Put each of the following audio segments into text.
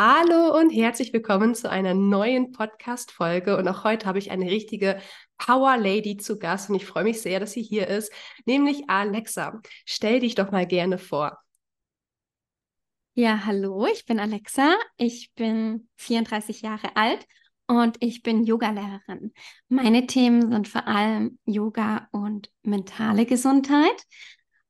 Hallo und herzlich willkommen zu einer neuen Podcast-Folge. Und auch heute habe ich eine richtige Power Lady zu Gast und ich freue mich sehr, dass sie hier ist, nämlich Alexa. Stell dich doch mal gerne vor. Ja, hallo, ich bin Alexa. Ich bin 34 Jahre alt und ich bin Yogalehrerin. Meine Themen sind vor allem Yoga und mentale Gesundheit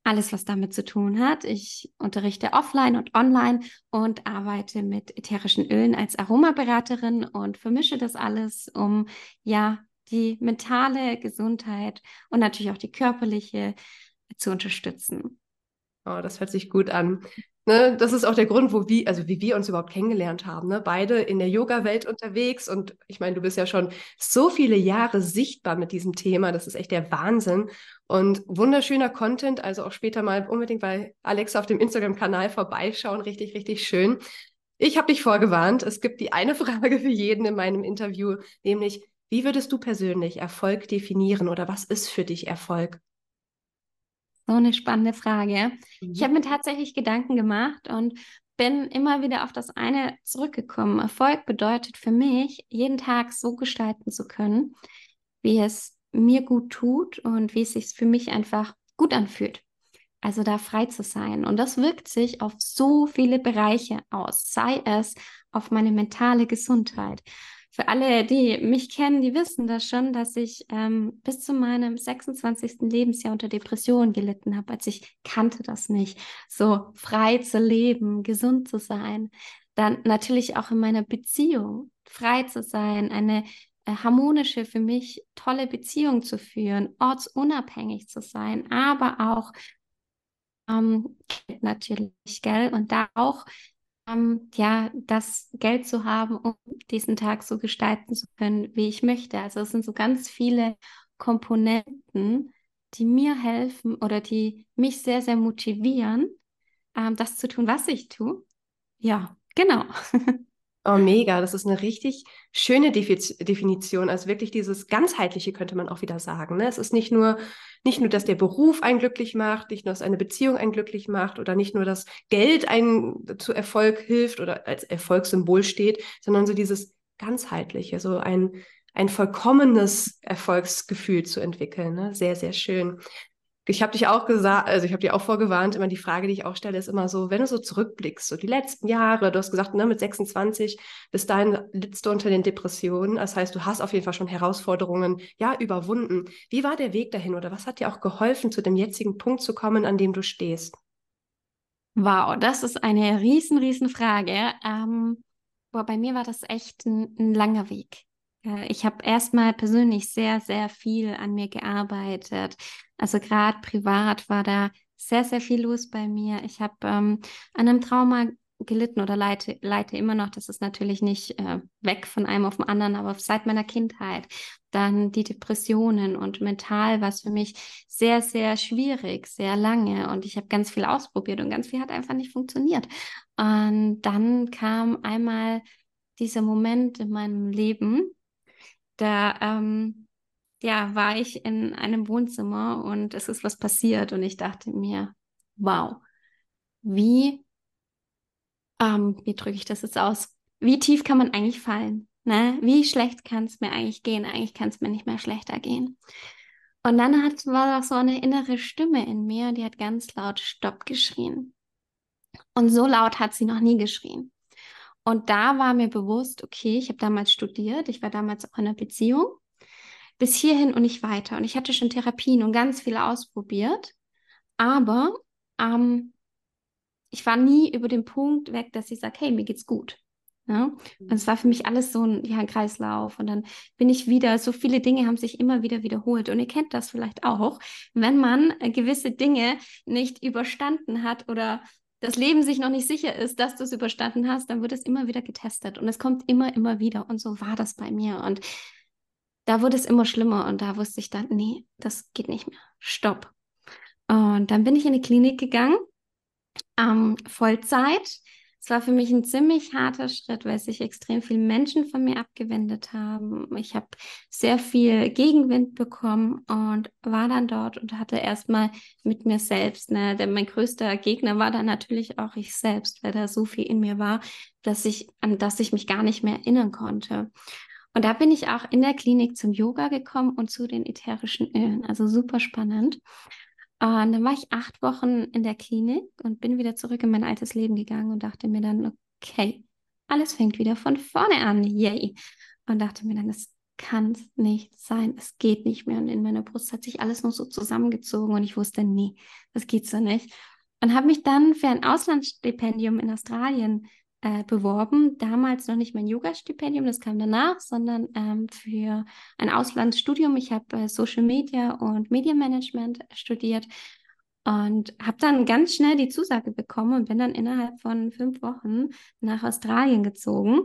alles, was damit zu tun hat. Ich unterrichte offline und online und arbeite mit ätherischen Ölen als Aromaberaterin und vermische das alles, um ja die mentale Gesundheit und natürlich auch die körperliche zu unterstützen. Oh, das hört sich gut an. Ne, das ist auch der Grund, wo wir, also wie wir uns überhaupt kennengelernt haben. Ne? Beide in der Yoga-Welt unterwegs und ich meine, du bist ja schon so viele Jahre sichtbar mit diesem Thema. Das ist echt der Wahnsinn. Und wunderschöner Content, also auch später mal unbedingt bei Alexa auf dem Instagram-Kanal vorbeischauen. Richtig, richtig schön. Ich habe dich vorgewarnt. Es gibt die eine Frage für jeden in meinem Interview, nämlich, wie würdest du persönlich Erfolg definieren oder was ist für dich Erfolg? So eine spannende Frage. Mhm. Ich habe mir tatsächlich Gedanken gemacht und bin immer wieder auf das eine zurückgekommen. Erfolg bedeutet für mich, jeden Tag so gestalten zu können, wie es mir gut tut und wie es sich für mich einfach gut anfühlt. Also da frei zu sein. Und das wirkt sich auf so viele Bereiche aus, sei es auf meine mentale Gesundheit, für alle, die mich kennen, die wissen das schon, dass ich ähm, bis zu meinem 26. Lebensjahr unter Depressionen gelitten habe. Als ich kannte das nicht, so frei zu leben, gesund zu sein. Dann natürlich auch in meiner Beziehung frei zu sein, eine äh, harmonische, für mich tolle Beziehung zu führen, ortsunabhängig zu sein, aber auch ähm, natürlich, gell, und da auch ähm, ja, das Geld zu haben, um diesen Tag so gestalten zu können, wie ich möchte. Also es sind so ganz viele Komponenten, die mir helfen oder die mich sehr, sehr motivieren, ähm, das zu tun, was ich tue. Ja, genau. Oh, mega. Das ist eine richtig schöne Definition. Also wirklich dieses ganzheitliche könnte man auch wieder sagen. Ne? Es ist nicht nur, nicht nur, dass der Beruf einen glücklich macht, nicht nur, dass eine Beziehung einen glücklich macht oder nicht nur, dass Geld einen zu Erfolg hilft oder als Erfolgssymbol steht, sondern so dieses ganzheitliche, so ein, ein vollkommenes Erfolgsgefühl zu entwickeln. Ne? Sehr, sehr schön ich habe dich auch gesagt, also ich habe dir auch vorgewarnt, immer die Frage, die ich auch stelle, ist immer so, wenn du so zurückblickst, so die letzten Jahre, du hast gesagt, ne, mit 26, bis dahin littst du unter den Depressionen. Das heißt, du hast auf jeden Fall schon Herausforderungen, ja, überwunden. Wie war der Weg dahin oder was hat dir auch geholfen, zu dem jetzigen Punkt zu kommen, an dem du stehst? Wow, das ist eine riesen, riesen Frage. Ähm, boah, bei mir war das echt ein, ein langer Weg. Ich habe erstmal persönlich sehr, sehr viel an mir gearbeitet. Also gerade privat war da sehr, sehr viel los bei mir. Ich habe ähm, an einem Trauma gelitten oder leite, leite immer noch. Das ist natürlich nicht äh, weg von einem auf den anderen, aber seit meiner Kindheit. Dann die Depressionen und mental war es für mich sehr, sehr schwierig, sehr lange. Und ich habe ganz viel ausprobiert und ganz viel hat einfach nicht funktioniert. Und dann kam einmal dieser Moment in meinem Leben, da ähm, ja, war ich in einem Wohnzimmer und es ist was passiert und ich dachte mir, wow, wie, ähm, wie drücke ich das jetzt aus? Wie tief kann man eigentlich fallen? Ne? Wie schlecht kann es mir eigentlich gehen? Eigentlich kann es mir nicht mehr schlechter gehen. Und dann hat, war da so eine innere Stimme in mir, die hat ganz laut Stopp geschrien. Und so laut hat sie noch nie geschrien. Und da war mir bewusst, okay, ich habe damals studiert, ich war damals auch in einer Beziehung, bis hierhin und nicht weiter. Und ich hatte schon Therapien und ganz viele ausprobiert, aber ähm, ich war nie über den Punkt weg, dass ich sage, hey, mir geht's gut. Ja? Und es war für mich alles so ein, ja, ein Kreislauf. Und dann bin ich wieder, so viele Dinge haben sich immer wieder wiederholt. Und ihr kennt das vielleicht auch, wenn man gewisse Dinge nicht überstanden hat oder das Leben sich noch nicht sicher ist, dass du es überstanden hast, dann wird es immer wieder getestet und es kommt immer, immer wieder. Und so war das bei mir. Und da wurde es immer schlimmer und da wusste ich dann, nee, das geht nicht mehr. Stopp. Und dann bin ich in die Klinik gegangen, ähm, Vollzeit es war für mich ein ziemlich harter Schritt, weil sich extrem viele Menschen von mir abgewendet haben. Ich habe sehr viel Gegenwind bekommen und war dann dort und hatte erstmal mit mir selbst, ne, denn mein größter Gegner war dann natürlich auch ich selbst, weil da so viel in mir war, dass ich, an das ich mich gar nicht mehr erinnern konnte. Und da bin ich auch in der Klinik zum Yoga gekommen und zu den ätherischen Ölen. Also super spannend. Und dann war ich acht Wochen in der Klinik und bin wieder zurück in mein altes Leben gegangen und dachte mir dann, okay, alles fängt wieder von vorne an, yay. Und dachte mir dann, das kann nicht sein, es geht nicht mehr. Und in meiner Brust hat sich alles noch so zusammengezogen und ich wusste, nee, das geht so nicht. Und habe mich dann für ein Auslandsstipendium in Australien äh, beworben. Damals noch nicht mein Yoga-Stipendium, das kam danach, sondern ähm, für ein Auslandsstudium. Ich habe äh, Social Media und Medienmanagement studiert und habe dann ganz schnell die Zusage bekommen und bin dann innerhalb von fünf Wochen nach Australien gezogen.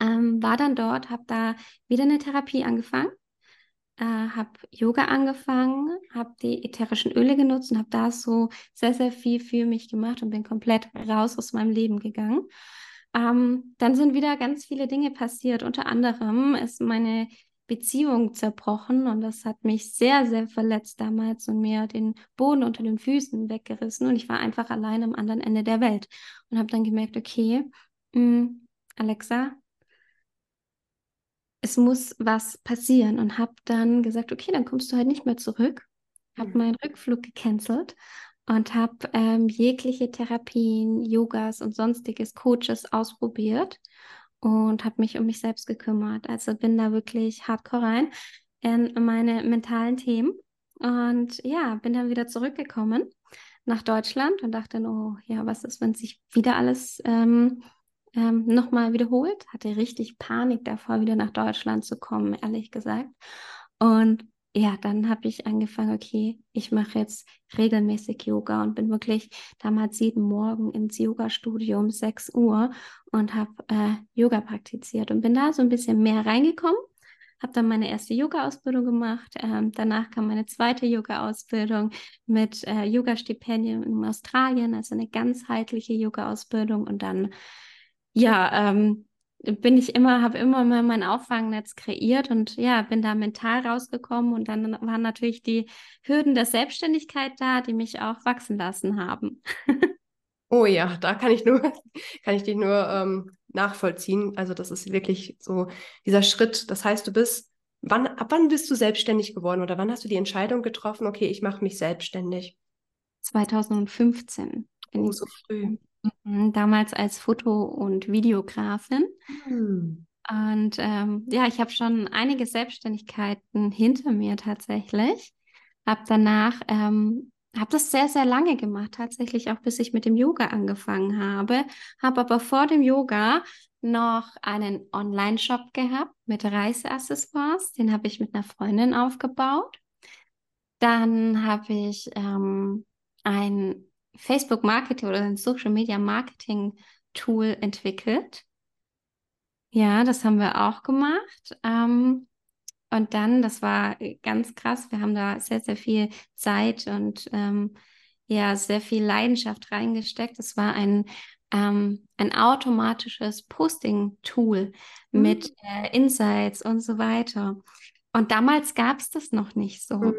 Ähm, war dann dort, habe da wieder eine Therapie angefangen äh, habe Yoga angefangen, habe die ätherischen Öle genutzt und habe da so sehr, sehr viel für mich gemacht und bin komplett raus aus meinem Leben gegangen. Ähm, dann sind wieder ganz viele Dinge passiert. Unter anderem ist meine Beziehung zerbrochen und das hat mich sehr, sehr verletzt damals und mir den Boden unter den Füßen weggerissen und ich war einfach allein am anderen Ende der Welt und habe dann gemerkt, okay, mh, hm, Alexa, es muss was passieren und habe dann gesagt, okay, dann kommst du halt nicht mehr zurück. Habe mhm. meinen Rückflug gecancelt und habe ähm, jegliche Therapien, Yogas und sonstiges Coaches ausprobiert und habe mich um mich selbst gekümmert. Also bin da wirklich hardcore rein in meine mentalen Themen und ja, bin dann wieder zurückgekommen nach Deutschland und dachte, oh ja, was ist, wenn sich wieder alles ähm, ähm, nochmal wiederholt. Hatte richtig Panik davor, wieder nach Deutschland zu kommen, ehrlich gesagt. Und ja, dann habe ich angefangen, okay, ich mache jetzt regelmäßig Yoga und bin wirklich damals jeden Morgen ins Yoga-Studio um 6 Uhr und habe äh, Yoga praktiziert und bin da so ein bisschen mehr reingekommen. Habe dann meine erste Yoga-Ausbildung gemacht. Ähm, danach kam meine zweite Yoga-Ausbildung mit äh, Yoga-Stipendien in Australien, also eine ganzheitliche Yoga-Ausbildung. Und dann ja, ähm, bin ich immer, habe immer mal mein Auffangnetz kreiert und ja, bin da mental rausgekommen und dann waren natürlich die Hürden der Selbstständigkeit da, die mich auch wachsen lassen haben. oh ja, da kann ich nur, kann ich dich nur ähm, nachvollziehen. Also das ist wirklich so dieser Schritt. Das heißt, du bist, wann, ab wann bist du selbstständig geworden oder wann hast du die Entscheidung getroffen, okay, ich mache mich selbstständig? 2015. Oh, so früh. Mhm, damals als Foto- und Videografin. Mhm. Und ähm, ja, ich habe schon einige Selbstständigkeiten hinter mir tatsächlich. Habe danach, ähm, habe das sehr, sehr lange gemacht, tatsächlich auch bis ich mit dem Yoga angefangen habe. Habe aber vor dem Yoga noch einen Online-Shop gehabt mit Reiseaccessoires. Den habe ich mit einer Freundin aufgebaut. Dann habe ich ähm, ein Facebook Marketing oder ein Social Media Marketing Tool entwickelt. Ja, das haben wir auch gemacht. Ähm, und dann, das war ganz krass, wir haben da sehr, sehr viel Zeit und ähm, ja, sehr viel Leidenschaft reingesteckt. Es war ein, ähm, ein automatisches Posting-Tool mhm. mit äh, Insights und so weiter. Und damals gab es das noch nicht so. Mhm.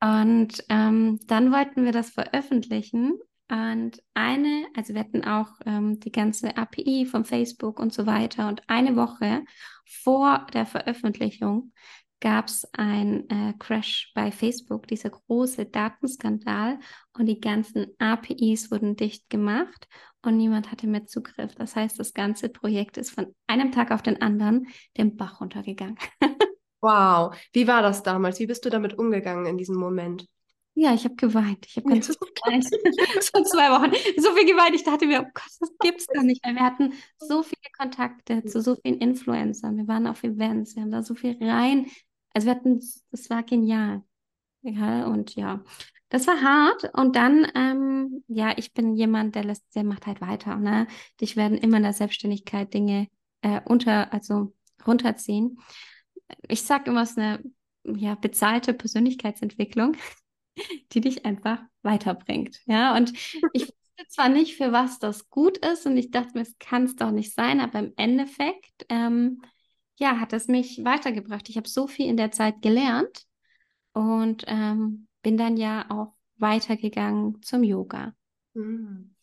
Und ähm, dann wollten wir das veröffentlichen. Und eine, also wir hatten auch ähm, die ganze API von Facebook und so weiter. Und eine Woche vor der Veröffentlichung gab es ein äh, Crash bei Facebook, dieser große Datenskandal. Und die ganzen APIs wurden dicht gemacht und niemand hatte mehr Zugriff. Das heißt, das ganze Projekt ist von einem Tag auf den anderen den Bach runtergegangen. Wow, wie war das damals? Wie bist du damit umgegangen in diesem Moment? Ja, ich habe geweint. Ich habe ganz viel geweint. so zwei Wochen. So viel geweint. Ich dachte mir, oh Gott, das gibt's doch nicht. Weil wir hatten so viele Kontakte zu so vielen Influencern. Wir waren auf Events. Wir haben da so viel rein. Also wir hatten, das war genial. Ja, und ja. das war hart. Und dann, ähm, ja, ich bin jemand, der lässt, der macht halt weiter. Ne? Dich werden immer in der Selbstständigkeit Dinge äh, unter, also runterziehen. Ich sage immer, es ist eine ja, bezahlte Persönlichkeitsentwicklung, die dich einfach weiterbringt. Ja, und ich wusste zwar nicht, für was das gut ist, und ich dachte mir, es kann es doch nicht sein, aber im Endeffekt, ähm, ja, hat es mich weitergebracht. Ich habe so viel in der Zeit gelernt und ähm, bin dann ja auch weitergegangen zum Yoga. Mhm.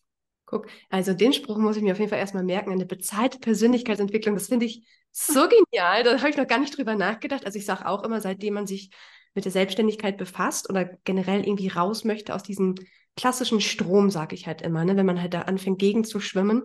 Guck, also den Spruch muss ich mir auf jeden Fall erstmal merken. Eine bezahlte Persönlichkeitsentwicklung, das finde ich so genial. Da habe ich noch gar nicht drüber nachgedacht. Also ich sage auch immer, seitdem man sich mit der Selbstständigkeit befasst oder generell irgendwie raus möchte aus diesem klassischen Strom, sage ich halt immer, ne? wenn man halt da anfängt, gegen zu schwimmen.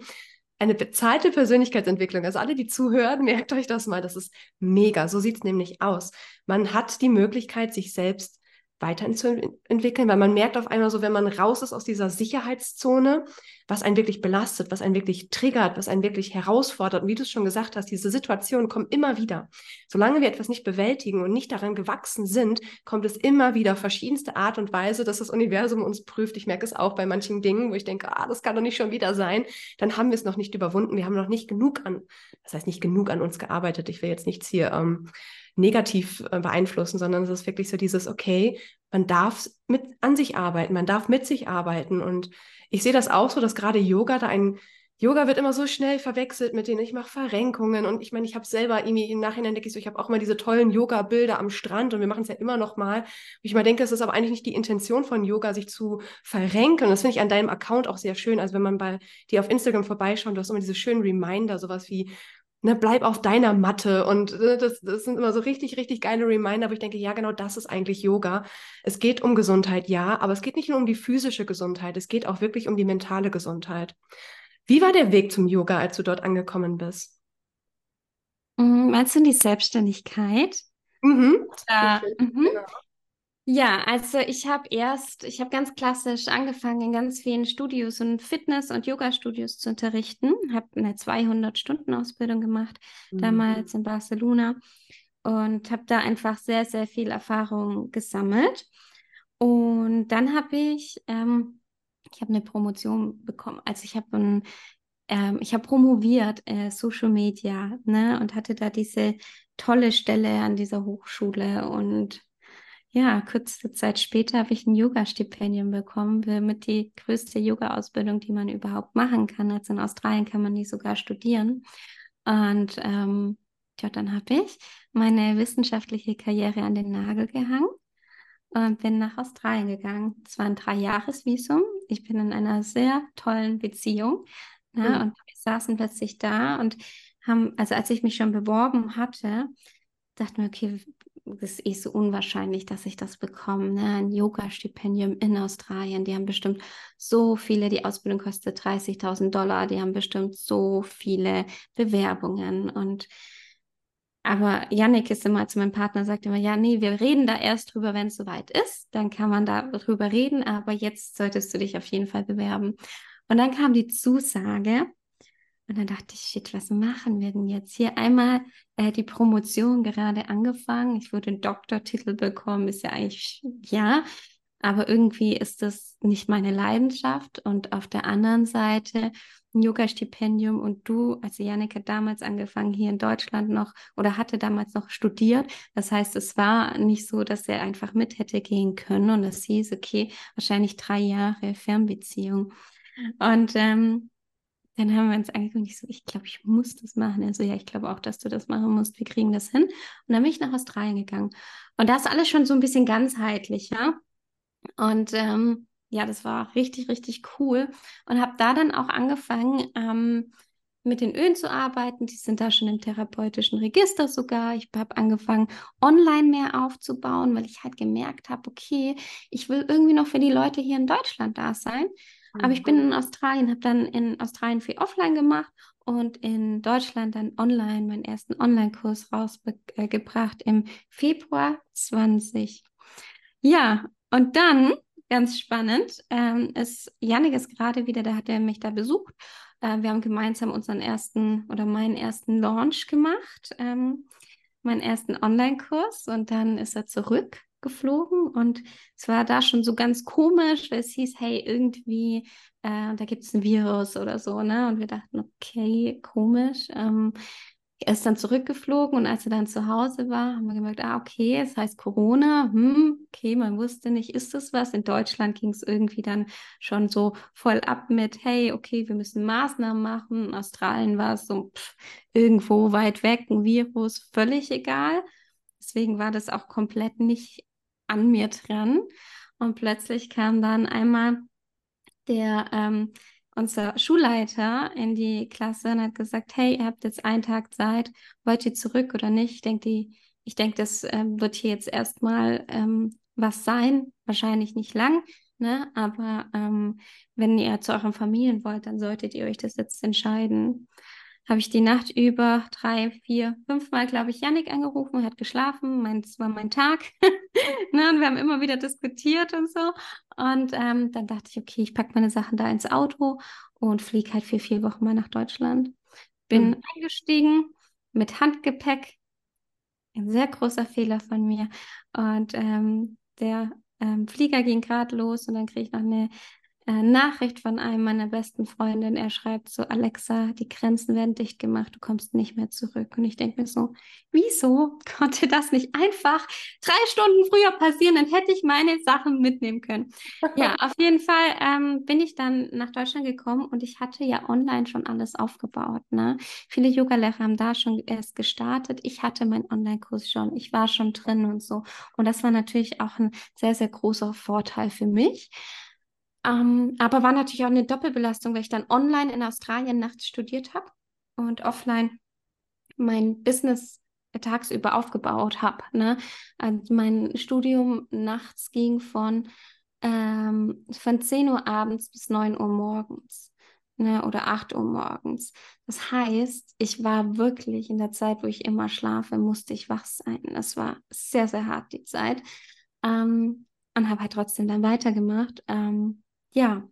Eine bezahlte Persönlichkeitsentwicklung, also alle, die zuhören, merkt euch das mal, das ist mega. So sieht es nämlich aus. Man hat die Möglichkeit, sich selbst weiterentwickeln, weil man merkt auf einmal so, wenn man raus ist aus dieser Sicherheitszone, was einen wirklich belastet, was einen wirklich triggert, was einen wirklich herausfordert. Und wie du es schon gesagt hast, diese Situationen kommen immer wieder. Solange wir etwas nicht bewältigen und nicht daran gewachsen sind, kommt es immer wieder verschiedenste Art und Weise, dass das Universum uns prüft. Ich merke es auch bei manchen Dingen, wo ich denke, ah, das kann doch nicht schon wieder sein. Dann haben wir es noch nicht überwunden. Wir haben noch nicht genug an, das heißt nicht genug an uns gearbeitet. Ich will jetzt nichts hier ähm, negativ äh, beeinflussen, sondern es ist wirklich so dieses, okay, man darf mit an sich arbeiten, man darf mit sich arbeiten. Und ich sehe das auch so, dass gerade Yoga da ein Yoga wird immer so schnell verwechselt mit denen, ich mache Verrenkungen und ich meine, ich habe selber irgendwie im Nachhinein denke ich so, ich habe auch mal diese tollen Yoga-Bilder am Strand und wir machen es ja immer noch mal. Ich mal denke, es ist aber eigentlich nicht die Intention von Yoga, sich zu verrenken. Und das finde ich an deinem Account auch sehr schön. Also wenn man bei dir auf Instagram vorbeischaut, du hast immer diese schönen Reminder, sowas wie ne, bleib auf deiner Matte. Und äh, das, das sind immer so richtig, richtig geile Reminder, wo ich denke, ja, genau das ist eigentlich Yoga. Es geht um Gesundheit, ja, aber es geht nicht nur um die physische Gesundheit, es geht auch wirklich um die mentale Gesundheit. Wie war der Weg zum Yoga, als du dort angekommen bist? Mm, meinst du die Selbstständigkeit? Mhm. Äh, mhm. Genau. Ja, also ich habe erst, ich habe ganz klassisch angefangen, in ganz vielen Studios und Fitness- und Yoga-Studios zu unterrichten. Habe eine 200-Stunden-Ausbildung gemacht, mhm. damals in Barcelona und habe da einfach sehr, sehr viel Erfahrung gesammelt. Und dann habe ich, ähm, ich habe eine Promotion bekommen. Also ich habe ein ähm, ich habe promoviert äh, Social Media ne, und hatte da diese tolle Stelle an dieser Hochschule und ja, kurze Zeit später habe ich ein Yoga-Stipendium bekommen, mit die größte Yoga-Ausbildung, die man überhaupt machen kann. Also in Australien kann man die sogar studieren. Und ähm, ja, dann habe ich meine wissenschaftliche Karriere an den Nagel gehangen und bin nach Australien gegangen. Es war ein Dreijahresvisum. Ich bin in einer sehr tollen Beziehung. Ne? Mhm. Und wir saßen plötzlich da und haben, also als ich mich schon beworben hatte, dachten wir, okay, das ist eh so unwahrscheinlich, dass ich das bekomme. Ne? Ein Yoga-Stipendium in Australien. Die haben bestimmt so viele, die Ausbildung kostet 30.000 Dollar. Die haben bestimmt so viele Bewerbungen. Und aber Yannick ist immer zu meinem Partner, sagt immer, ja, nee, wir reden da erst drüber, wenn es soweit ist. Dann kann man darüber reden, aber jetzt solltest du dich auf jeden Fall bewerben. Und dann kam die Zusage, und dann dachte ich, shit, was machen wir denn jetzt? Hier einmal äh, die Promotion gerade angefangen. Ich würde einen Doktortitel bekommen, ist ja eigentlich, ja, aber irgendwie ist das nicht meine Leidenschaft. Und auf der anderen Seite ein Yoga-Stipendium und du, also hat damals angefangen hier in Deutschland noch oder hatte damals noch studiert. Das heißt, es war nicht so, dass er einfach mit hätte gehen können und es hieß, okay, wahrscheinlich drei Jahre Fernbeziehung. Und ähm, dann haben wir uns angeguckt ich so, ich glaube, ich muss das machen. Er so, ja, ich glaube auch, dass du das machen musst. Wir kriegen das hin. Und dann bin ich nach Australien gegangen. Und da ist alles schon so ein bisschen ganzheitlicher. Und ähm, ja, das war richtig, richtig cool. Und habe da dann auch angefangen, ähm, mit den Ölen zu arbeiten. Die sind da schon im therapeutischen Register sogar. Ich habe angefangen, online mehr aufzubauen, weil ich halt gemerkt habe, okay, ich will irgendwie noch für die Leute hier in Deutschland da sein. Aber ich bin in Australien, habe dann in Australien viel offline gemacht und in Deutschland dann online meinen ersten Online-Kurs rausgebracht im Februar 20. Ja, und dann, ganz spannend, ähm, ist Janik ist gerade wieder, da hat er mich da besucht. Äh, wir haben gemeinsam unseren ersten oder meinen ersten Launch gemacht, ähm, meinen ersten Online-Kurs und dann ist er zurück geflogen und es war da schon so ganz komisch, weil es hieß, hey, irgendwie, äh, da gibt es ein Virus oder so, ne? Und wir dachten, okay, komisch. Ähm, er ist dann zurückgeflogen und als er dann zu Hause war, haben wir gemerkt, ah, okay, es heißt Corona. Hm, okay, man wusste nicht, ist das was? In Deutschland ging es irgendwie dann schon so voll ab mit, hey, okay, wir müssen Maßnahmen machen. In Australien war es so pff, irgendwo weit weg, ein Virus, völlig egal. Deswegen war das auch komplett nicht an mir dran. Und plötzlich kam dann einmal der ähm, unser Schulleiter in die Klasse und hat gesagt, hey, ihr habt jetzt einen Tag Zeit, wollt ihr zurück oder nicht? Ich denke, die, ich denke, das ähm, wird hier jetzt erstmal ähm, was sein, wahrscheinlich nicht lang, ne? Aber ähm, wenn ihr zu euren Familien wollt, dann solltet ihr euch das jetzt entscheiden habe ich die Nacht über drei, vier, fünfmal, glaube ich, Yannick angerufen, er hat geschlafen, mein, das war mein Tag. ne, und wir haben immer wieder diskutiert und so. Und ähm, dann dachte ich, okay, ich packe meine Sachen da ins Auto und fliege halt für vier Wochen mal nach Deutschland. Bin mhm. eingestiegen mit Handgepäck. Ein sehr großer Fehler von mir. Und ähm, der ähm, Flieger ging gerade los und dann kriege ich noch eine äh, Nachricht von einem meiner besten Freundinnen. Er schreibt so, Alexa, die Grenzen werden dicht gemacht, du kommst nicht mehr zurück. Und ich denke mir so, wieso konnte das nicht einfach drei Stunden früher passieren? Dann hätte ich meine Sachen mitnehmen können. ja, auf jeden Fall ähm, bin ich dann nach Deutschland gekommen und ich hatte ja online schon alles aufgebaut. Ne? Viele Yoga-Lehrer haben da schon erst gestartet. Ich hatte meinen Online-Kurs schon. Ich war schon drin und so. Und das war natürlich auch ein sehr, sehr großer Vorteil für mich. Ähm, aber war natürlich auch eine Doppelbelastung, weil ich dann online in Australien nachts studiert habe und offline mein Business tagsüber aufgebaut habe. Ne? Also mein Studium nachts ging von, ähm, von 10 Uhr abends bis 9 Uhr morgens ne? oder 8 Uhr morgens. Das heißt, ich war wirklich in der Zeit, wo ich immer schlafe, musste ich wach sein. Das war sehr, sehr hart, die Zeit. Ähm, und habe halt trotzdem dann weitergemacht. Ähm, ja,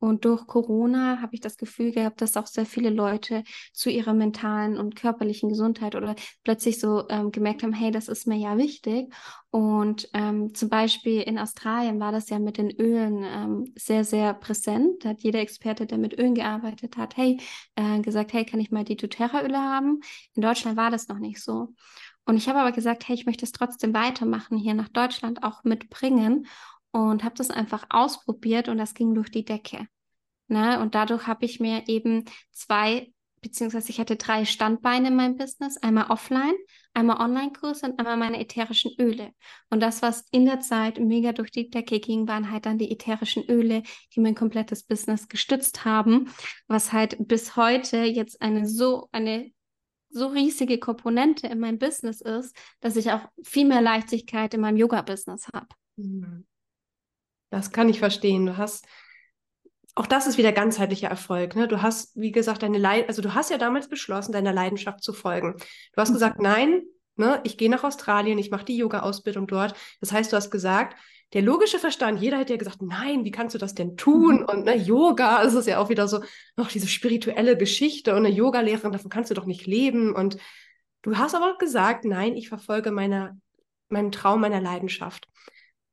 und durch Corona habe ich das Gefühl gehabt, dass auch sehr viele Leute zu ihrer mentalen und körperlichen Gesundheit oder plötzlich so ähm, gemerkt haben, hey, das ist mir ja wichtig. Und ähm, zum Beispiel in Australien war das ja mit den Ölen ähm, sehr, sehr präsent. Da hat jeder Experte, der mit Ölen gearbeitet hat, hey, äh, gesagt, hey, kann ich mal die doTERRA-Öle haben? In Deutschland war das noch nicht so. Und ich habe aber gesagt, hey, ich möchte es trotzdem weitermachen, hier nach Deutschland auch mitbringen und habe das einfach ausprobiert und das ging durch die Decke. Ne? Und dadurch habe ich mir eben zwei, beziehungsweise ich hatte drei Standbeine in meinem Business, einmal offline, einmal Online-Kurs und einmal meine ätherischen Öle. Und das, was in der Zeit mega durch die Decke ging, waren halt dann die ätherischen Öle, die mein komplettes Business gestützt haben, was halt bis heute jetzt eine so, eine so riesige Komponente in meinem Business ist, dass ich auch viel mehr Leichtigkeit in meinem Yoga-Business habe. Mhm. Das kann ich verstehen. Du hast, auch das ist wieder ganzheitlicher Erfolg. Ne? Du hast, wie gesagt, deine Leid also du hast ja damals beschlossen, deiner Leidenschaft zu folgen. Du hast mhm. gesagt, nein, ne, ich gehe nach Australien, ich mache die Yoga-Ausbildung dort. Das heißt, du hast gesagt, der logische Verstand, jeder hätte ja gesagt, nein, wie kannst du das denn tun? Mhm. Und ne, Yoga, es ist ja auch wieder so, noch diese spirituelle Geschichte und eine Yoga-Lehrerin, davon kannst du doch nicht leben. Und du hast aber gesagt, nein, ich verfolge meine, meinen Traum, meiner Leidenschaft.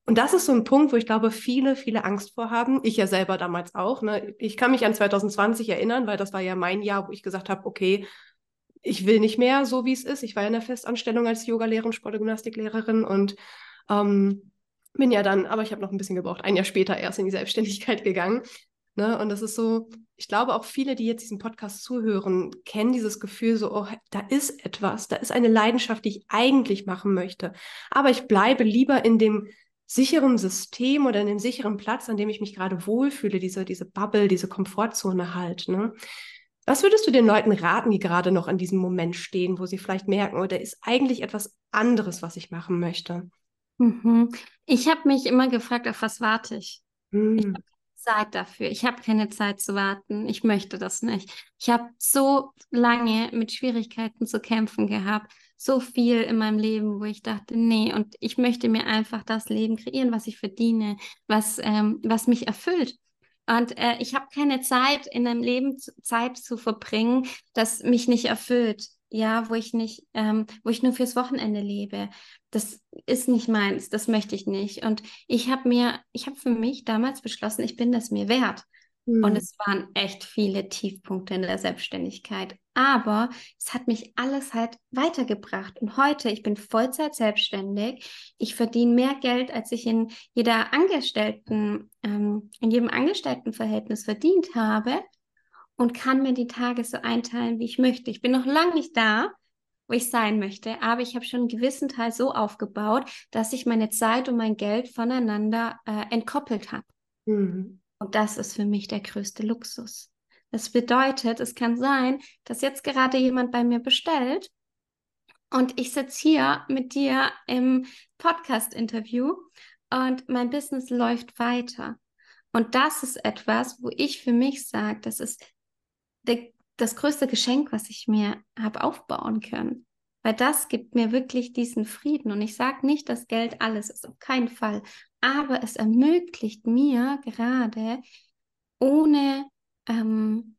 Und das ist so ein Punkt, wo ich glaube, viele, viele Angst vor haben. Ich ja selber damals auch. Ne? Ich kann mich an 2020 erinnern, weil das war ja mein Jahr, wo ich gesagt habe, okay, ich will nicht mehr so, wie es ist. Ich war ja in der Festanstellung als Yogalehrerin, Sport- und Gymnastiklehrerin und ähm, bin ja dann, aber ich habe noch ein bisschen gebraucht, ein Jahr später erst in die Selbstständigkeit gegangen. Ne? Und das ist so, ich glaube auch viele, die jetzt diesen Podcast zuhören, kennen dieses Gefühl so, oh, da ist etwas, da ist eine Leidenschaft, die ich eigentlich machen möchte. Aber ich bleibe lieber in dem sicheren System oder in dem sicheren Platz, an dem ich mich gerade wohlfühle, diese, diese Bubble, diese Komfortzone halt. Ne? Was würdest du den Leuten raten, die gerade noch an diesem Moment stehen, wo sie vielleicht merken, oder oh, ist eigentlich etwas anderes, was ich machen möchte? Mhm. Ich habe mich immer gefragt, auf was warte ich? Hm. Ich habe Zeit dafür. Ich habe keine Zeit zu warten. Ich möchte das nicht. Ich habe so lange mit Schwierigkeiten zu kämpfen gehabt so viel in meinem Leben, wo ich dachte, nee, und ich möchte mir einfach das Leben kreieren, was ich verdiene, was, ähm, was mich erfüllt. Und äh, ich habe keine Zeit in einem Leben zu, Zeit zu verbringen, das mich nicht erfüllt. ja, wo ich nicht, ähm, wo ich nur fürs Wochenende lebe. Das ist nicht meins, das möchte ich nicht. Und ich habe mir, ich habe für mich damals beschlossen, ich bin das mir wert. Mhm. Und es waren echt viele Tiefpunkte in der Selbstständigkeit. Aber es hat mich alles halt weitergebracht. Und heute, ich bin Vollzeit selbstständig. Ich verdiene mehr Geld, als ich in jeder Angestellten, ähm, in jedem Angestelltenverhältnis verdient habe und kann mir die Tage so einteilen, wie ich möchte. Ich bin noch lange nicht da, wo ich sein möchte, aber ich habe schon einen gewissen Teil so aufgebaut, dass ich meine Zeit und mein Geld voneinander äh, entkoppelt habe. Mhm. Und das ist für mich der größte Luxus. Das bedeutet, es kann sein, dass jetzt gerade jemand bei mir bestellt und ich sitze hier mit dir im Podcast-Interview und mein Business läuft weiter. Und das ist etwas, wo ich für mich sage, das ist der, das größte Geschenk, was ich mir habe aufbauen können. Weil das gibt mir wirklich diesen Frieden. Und ich sage nicht, dass Geld alles ist, auf keinen Fall. Aber es ermöglicht mir gerade ohne ähm,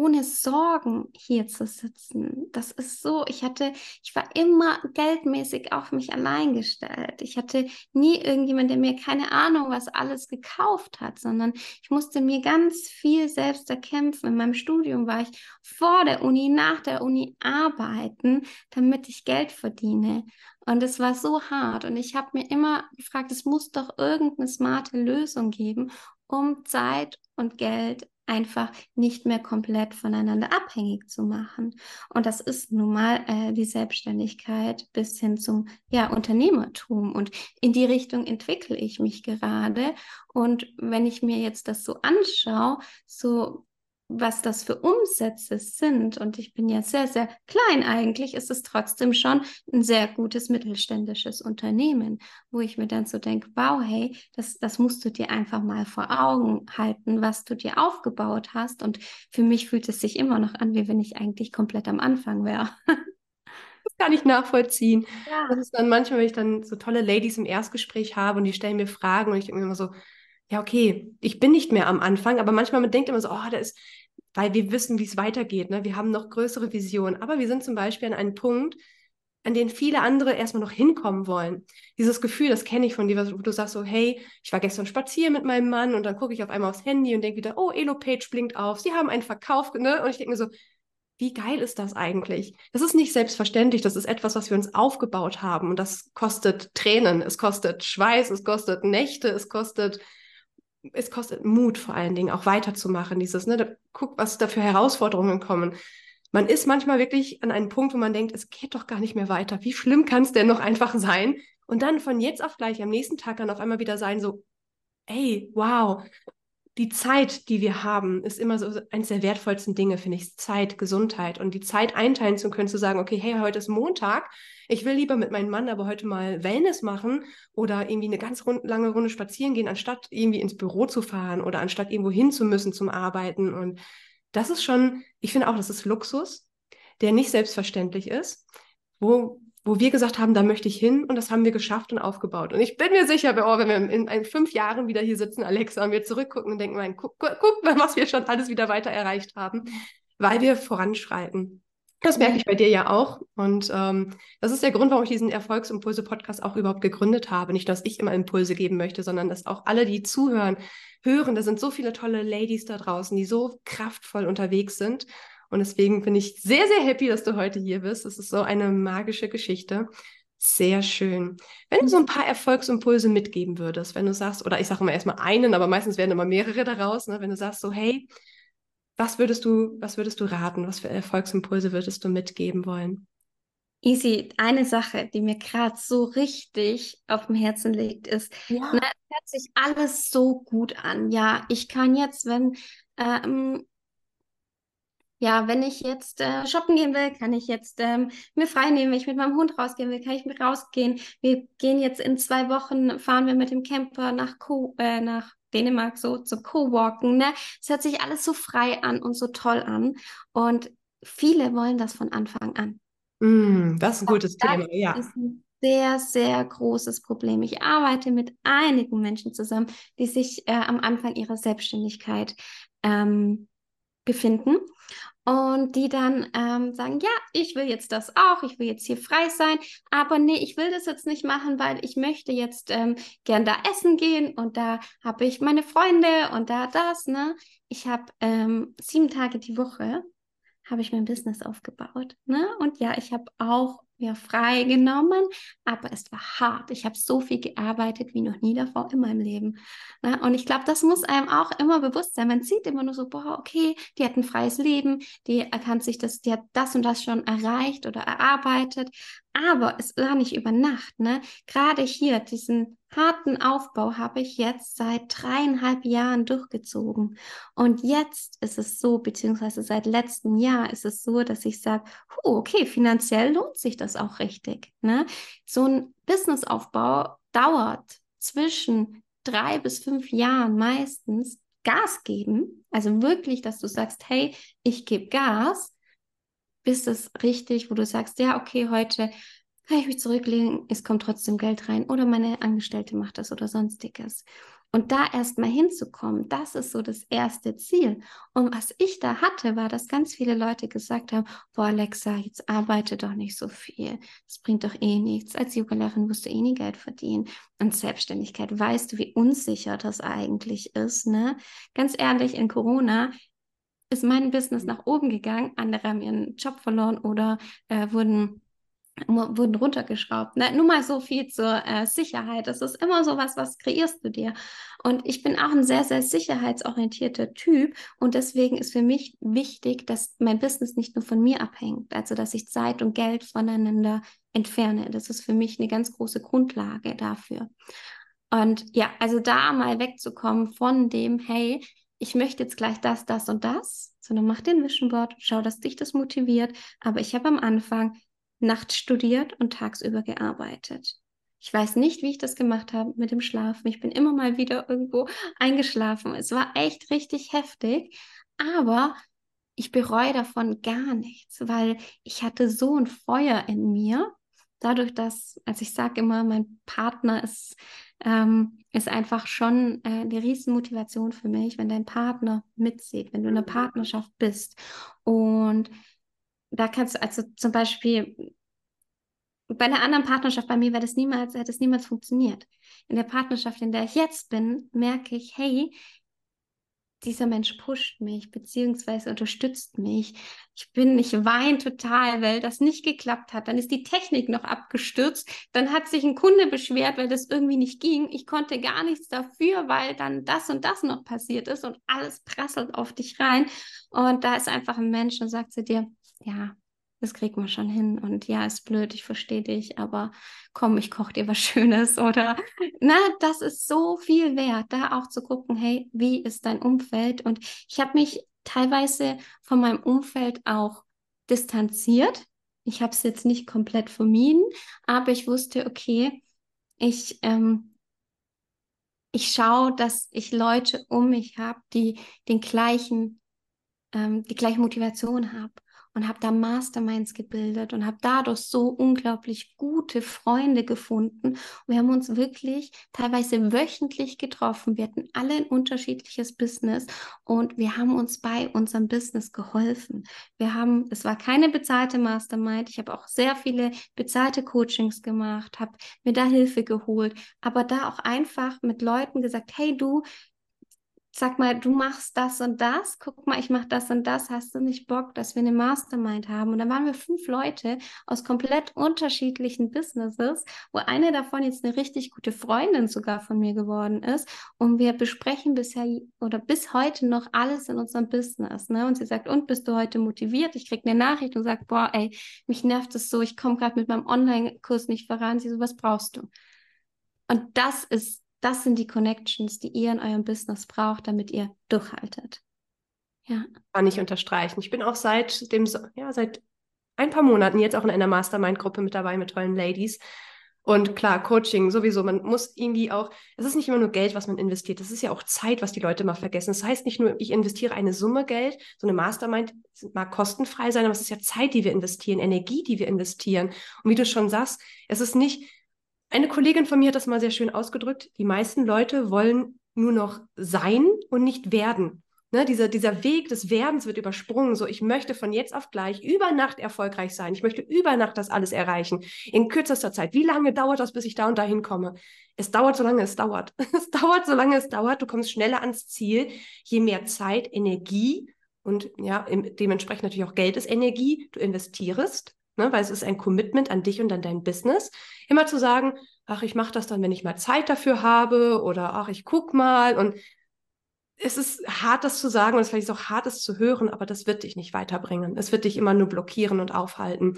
ohne Sorgen hier zu sitzen. Das ist so, ich hatte, ich war immer geldmäßig auf mich allein gestellt. Ich hatte nie irgendjemand, der mir keine Ahnung, was alles gekauft hat, sondern ich musste mir ganz viel selbst erkämpfen. In meinem Studium war ich vor der Uni, nach der Uni arbeiten, damit ich Geld verdiene. Und es war so hart. Und ich habe mir immer gefragt, es muss doch irgendeine smarte Lösung geben, um Zeit und Geld einfach nicht mehr komplett voneinander abhängig zu machen. Und das ist nun mal äh, die Selbstständigkeit bis hin zum ja, Unternehmertum. Und in die Richtung entwickle ich mich gerade. Und wenn ich mir jetzt das so anschaue, so was das für Umsätze sind, und ich bin ja sehr, sehr klein eigentlich, ist es trotzdem schon ein sehr gutes mittelständisches Unternehmen, wo ich mir dann so denke, wow, hey, das, das musst du dir einfach mal vor Augen halten, was du dir aufgebaut hast. Und für mich fühlt es sich immer noch an, wie wenn ich eigentlich komplett am Anfang wäre. Das kann ich nachvollziehen. Ja. Das ist dann manchmal, wenn ich dann so tolle Ladies im Erstgespräch habe und die stellen mir Fragen und ich denke mir immer so, ja, okay, ich bin nicht mehr am Anfang, aber manchmal man denkt immer so, oh, da ist, weil wir wissen, wie es weitergeht. Ne? Wir haben noch größere Visionen. Aber wir sind zum Beispiel an einem Punkt, an den viele andere erstmal noch hinkommen wollen. Dieses Gefühl, das kenne ich von dir, wo du sagst so, hey, ich war gestern spazieren mit meinem Mann und dann gucke ich auf einmal aufs Handy und denke wieder, oh, Elo-Page blinkt auf, sie haben einen Verkauf, ne? Und ich denke mir so, wie geil ist das eigentlich? Das ist nicht selbstverständlich, das ist etwas, was wir uns aufgebaut haben und das kostet Tränen, es kostet Schweiß, es kostet Nächte, es kostet es kostet Mut vor allen Dingen auch weiterzumachen. Dieses, ne, da, guck, was da für Herausforderungen kommen. Man ist manchmal wirklich an einem Punkt, wo man denkt, es geht doch gar nicht mehr weiter. Wie schlimm kann es denn noch einfach sein? Und dann von jetzt auf gleich am nächsten Tag dann auf einmal wieder sein, so, ey, wow, die Zeit, die wir haben, ist immer so eines der wertvollsten Dinge, finde ich. Zeit, Gesundheit. Und die Zeit einteilen zu können, zu sagen, okay, hey, heute ist Montag. Ich will lieber mit meinem Mann aber heute mal Wellness machen oder irgendwie eine ganz rund, lange Runde spazieren gehen, anstatt irgendwie ins Büro zu fahren oder anstatt irgendwo hin zu müssen zum Arbeiten. Und das ist schon, ich finde auch, das ist Luxus, der nicht selbstverständlich ist, wo wo wir gesagt haben, da möchte ich hin und das haben wir geschafft und aufgebaut. Und ich bin mir sicher, oh, wenn wir in, in, fünf Jahren wieder hier sitzen, Alexa, und wir zurückgucken und denken, mein, guck, guck, mal, was wir schon alles wieder weiter erreicht haben, weil wir voranschreiten. Das merke ich bei dir ja auch. Und ähm, das ist der Grund, warum ich diesen Erfolgsimpulse-Podcast auch überhaupt gegründet habe. Nicht, dass ich immer Impulse geben möchte, sondern dass auch alle, die zuhören, hören. Da sind so viele tolle Ladies da draußen, die so kraftvoll unterwegs sind. Und deswegen bin ich sehr, sehr happy, dass du heute hier bist. Es ist so eine magische Geschichte. Sehr schön. Wenn du so ein paar Erfolgsimpulse mitgeben würdest, wenn du sagst, oder ich sage immer erstmal einen, aber meistens werden immer mehrere daraus, ne? wenn du sagst so, hey, was würdest du, was würdest du raten? Was für Erfolgsimpulse würdest du mitgeben wollen? Easy, eine Sache, die mir gerade so richtig auf dem Herzen liegt, ist, ja. ne, hört sich alles so gut an. Ja, ich kann jetzt, wenn ähm, ja, wenn ich jetzt äh, shoppen gehen will, kann ich jetzt ähm, mir frei nehmen. Wenn ich mit meinem Hund rausgehen will, kann ich mit rausgehen. Wir gehen jetzt in zwei Wochen, fahren wir mit dem Camper nach, Co äh, nach Dänemark so zum Co-Walken. Ne? Es hört sich alles so frei an und so toll an. Und viele wollen das von Anfang an. Mm, das ist ein gutes Thema, ja. Ist ein sehr, sehr großes Problem. Ich arbeite mit einigen Menschen zusammen, die sich äh, am Anfang ihrer Selbstständigkeit ähm, befinden und die dann ähm, sagen, ja, ich will jetzt das auch, ich will jetzt hier frei sein, aber nee, ich will das jetzt nicht machen, weil ich möchte jetzt ähm, gern da essen gehen und da habe ich meine Freunde und da das, ne? Ich habe ähm, sieben Tage die Woche habe ich mein Business aufgebaut, ne? Und ja, ich habe auch mir frei aber es war hart. Ich habe so viel gearbeitet wie noch nie davor in meinem Leben. Ne? Und ich glaube, das muss einem auch immer bewusst sein. Man sieht immer nur so, boah, okay, die hat ein freies Leben, die kann sich das, die hat das und das schon erreicht oder erarbeitet. Aber es war nicht über Nacht. Ne? Gerade hier, diesen harten Aufbau habe ich jetzt seit dreieinhalb Jahren durchgezogen. Und jetzt ist es so, beziehungsweise seit letztem Jahr ist es so, dass ich sage, okay, finanziell lohnt sich das auch richtig. Ne? So ein Businessaufbau dauert zwischen drei bis fünf Jahren meistens Gas geben. Also wirklich, dass du sagst, hey, ich gebe Gas bis es richtig, wo du sagst, ja, okay, heute kann ich mich zurücklegen, es kommt trotzdem Geld rein oder meine Angestellte macht das oder sonstiges. Und da erst mal hinzukommen, das ist so das erste Ziel. Und was ich da hatte, war, dass ganz viele Leute gesagt haben, boah, Alexa, jetzt arbeite doch nicht so viel. Das bringt doch eh nichts. Als Yogalehrerin wirst du eh nie Geld verdienen. Und Selbstständigkeit, weißt du, wie unsicher das eigentlich ist, ne? Ganz ehrlich, in Corona, ist mein Business nach oben gegangen, andere haben ihren Job verloren oder äh, wurden wurden runtergeschraubt. Ne? Nur mal so viel zur äh, Sicherheit. Das ist immer so was, was kreierst du dir. Und ich bin auch ein sehr, sehr sicherheitsorientierter Typ. Und deswegen ist für mich wichtig, dass mein Business nicht nur von mir abhängt. Also, dass ich Zeit und Geld voneinander entferne. Das ist für mich eine ganz große Grundlage dafür. Und ja, also da mal wegzukommen von dem, hey, ich möchte jetzt gleich das, das und das, sondern mach den Vision Board, schau, dass dich das motiviert. Aber ich habe am Anfang nachts studiert und tagsüber gearbeitet. Ich weiß nicht, wie ich das gemacht habe mit dem Schlafen. Ich bin immer mal wieder irgendwo eingeschlafen. Es war echt richtig heftig, aber ich bereue davon gar nichts, weil ich hatte so ein Feuer in mir. Dadurch, dass, als ich sage immer, mein Partner ist ähm, ist einfach schon äh, eine Riesenmotivation für mich, wenn dein Partner mitzieht, wenn du in einer Partnerschaft bist. Und da kannst du also zum Beispiel bei einer anderen Partnerschaft bei mir wäre das niemals, hätte es niemals funktioniert. In der Partnerschaft, in der ich jetzt bin, merke ich, hey, dieser Mensch pusht mich, beziehungsweise unterstützt mich. Ich bin, ich weine total, weil das nicht geklappt hat. Dann ist die Technik noch abgestürzt. Dann hat sich ein Kunde beschwert, weil das irgendwie nicht ging. Ich konnte gar nichts dafür, weil dann das und das noch passiert ist und alles prasselt auf dich rein. Und da ist einfach ein Mensch und sagt zu dir, ja, das kriegt man schon hin. Und ja, ist blöd, ich verstehe dich, aber komm, ich koche dir was Schönes oder na, das ist so viel wert, da auch zu gucken, hey, wie ist dein Umfeld? Und ich habe mich teilweise von meinem Umfeld auch distanziert. Ich habe es jetzt nicht komplett vermieden, aber ich wusste, okay, ich, ähm, ich schaue, dass ich Leute um mich habe, die den gleichen, ähm, die gleiche Motivation haben und habe da Masterminds gebildet und habe dadurch so unglaublich gute Freunde gefunden. Und wir haben uns wirklich teilweise wöchentlich getroffen. Wir hatten alle ein unterschiedliches Business und wir haben uns bei unserem Business geholfen. Wir haben, es war keine bezahlte Mastermind. Ich habe auch sehr viele bezahlte Coachings gemacht, habe mir da Hilfe geholt, aber da auch einfach mit Leuten gesagt, hey du, sag mal, du machst das und das, guck mal, ich mache das und das, hast du nicht Bock, dass wir eine Mastermind haben? Und dann waren wir fünf Leute aus komplett unterschiedlichen Businesses, wo eine davon jetzt eine richtig gute Freundin sogar von mir geworden ist. Und wir besprechen bisher oder bis heute noch alles in unserem Business. Ne? Und sie sagt, und bist du heute motiviert? Ich kriege eine Nachricht und sage, boah, ey, mich nervt es so, ich komme gerade mit meinem Online-Kurs nicht voran. Sie so, was brauchst du? Und das ist das sind die Connections, die ihr in eurem Business braucht, damit ihr durchhaltet. Ja. Kann ich unterstreichen. Ich bin auch seit dem, ja, seit ein paar Monaten jetzt auch in einer Mastermind-Gruppe mit dabei mit tollen Ladies. Und klar, Coaching sowieso, man muss irgendwie auch, es ist nicht immer nur Geld, was man investiert, das ist ja auch Zeit, was die Leute mal vergessen. Das heißt nicht nur, ich investiere eine Summe Geld, so eine Mastermind mag kostenfrei sein, aber es ist ja Zeit, die wir investieren, Energie, die wir investieren. Und wie du schon sagst, es ist nicht, eine Kollegin von mir hat das mal sehr schön ausgedrückt. Die meisten Leute wollen nur noch sein und nicht werden. Ne, dieser, dieser Weg des Werdens wird übersprungen. So, ich möchte von jetzt auf gleich über Nacht erfolgreich sein. Ich möchte über Nacht das alles erreichen. In kürzester Zeit. Wie lange dauert das, bis ich da und dahin komme? Es dauert, solange es dauert. Es dauert, solange es dauert. Du kommst schneller ans Ziel. Je mehr Zeit, Energie und ja, dementsprechend natürlich auch Geld ist Energie, du investierst, ne, weil es ist ein Commitment an dich und an dein Business. Immer zu sagen, ach, ich mache das dann, wenn ich mal Zeit dafür habe oder ach, ich guck mal und es ist hart, das zu sagen und es ist vielleicht auch hart, das zu hören, aber das wird dich nicht weiterbringen. Es wird dich immer nur blockieren und aufhalten.